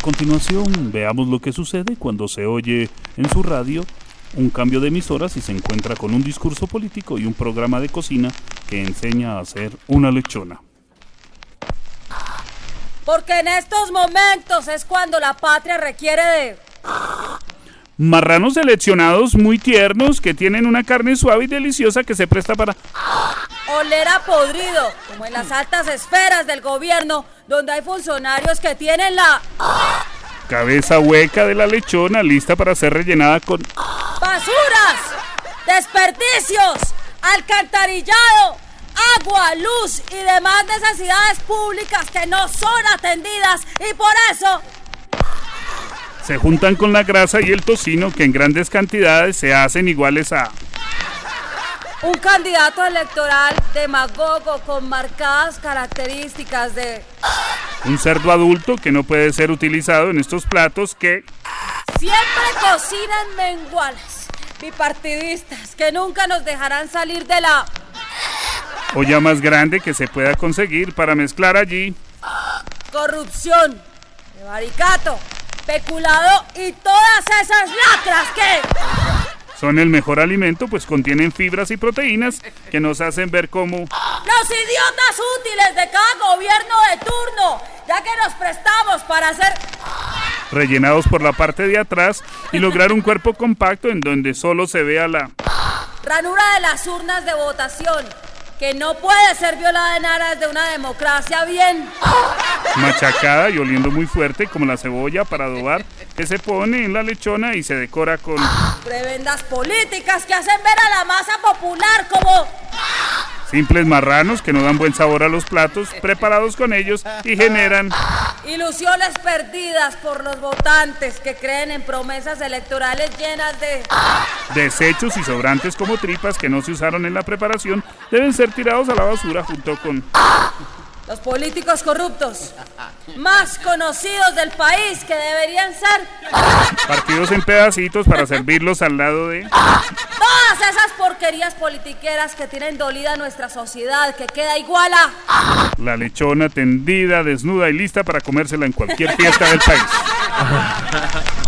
continuación, veamos lo que sucede cuando se oye en su radio un cambio de emisoras y se encuentra con un discurso político y un programa de cocina que enseña a hacer una lechona. Porque en estos momentos es cuando la patria requiere de... Marranos seleccionados muy tiernos que tienen una carne suave y deliciosa que se presta para... Oler a podrido, como en las altas esferas del gobierno, donde hay funcionarios que tienen la... Cabeza hueca de la lechona lista para ser rellenada con... ¡Basuras! ¡¡Desperdicios! ¡Alcantarillado! agua, luz y demás necesidades públicas que no son atendidas y por eso se juntan con la grasa y el tocino que en grandes cantidades se hacen iguales a un candidato electoral demagogo con marcadas características de un cerdo adulto que no puede ser utilizado en estos platos que siempre cocinan menguales bipartidistas que nunca nos dejarán salir de la olla más grande que se pueda conseguir para mezclar allí. corrupción, prevaricato, peculado y todas esas lacras que son el mejor alimento, pues contienen fibras y proteínas que nos hacen ver como los idiotas útiles de cada gobierno de turno, ya que nos prestamos para ser rellenados por la parte de atrás y lograr un cuerpo compacto en donde solo se vea la ranura de las urnas de votación que no puede ser violada en aras de una democracia bien. Machacada y oliendo muy fuerte como la cebolla para adobar que se pone en la lechona y se decora con prebendas políticas que hacen ver a la masa popular como simples marranos que no dan buen sabor a los platos preparados con ellos y generan ilusiones perdidas por los votantes que creen en promesas electorales llenas de desechos y sobrantes como tripas que no se usaron en la preparación deben ser tirados a la basura junto con los políticos corruptos más conocidos del país que deberían ser partidos en pedacitos para servirlos al lado de todas esas porquerías politiqueras que tienen dolida nuestra sociedad que queda igual a la lechona tendida, desnuda y lista para comérsela en cualquier fiesta del país.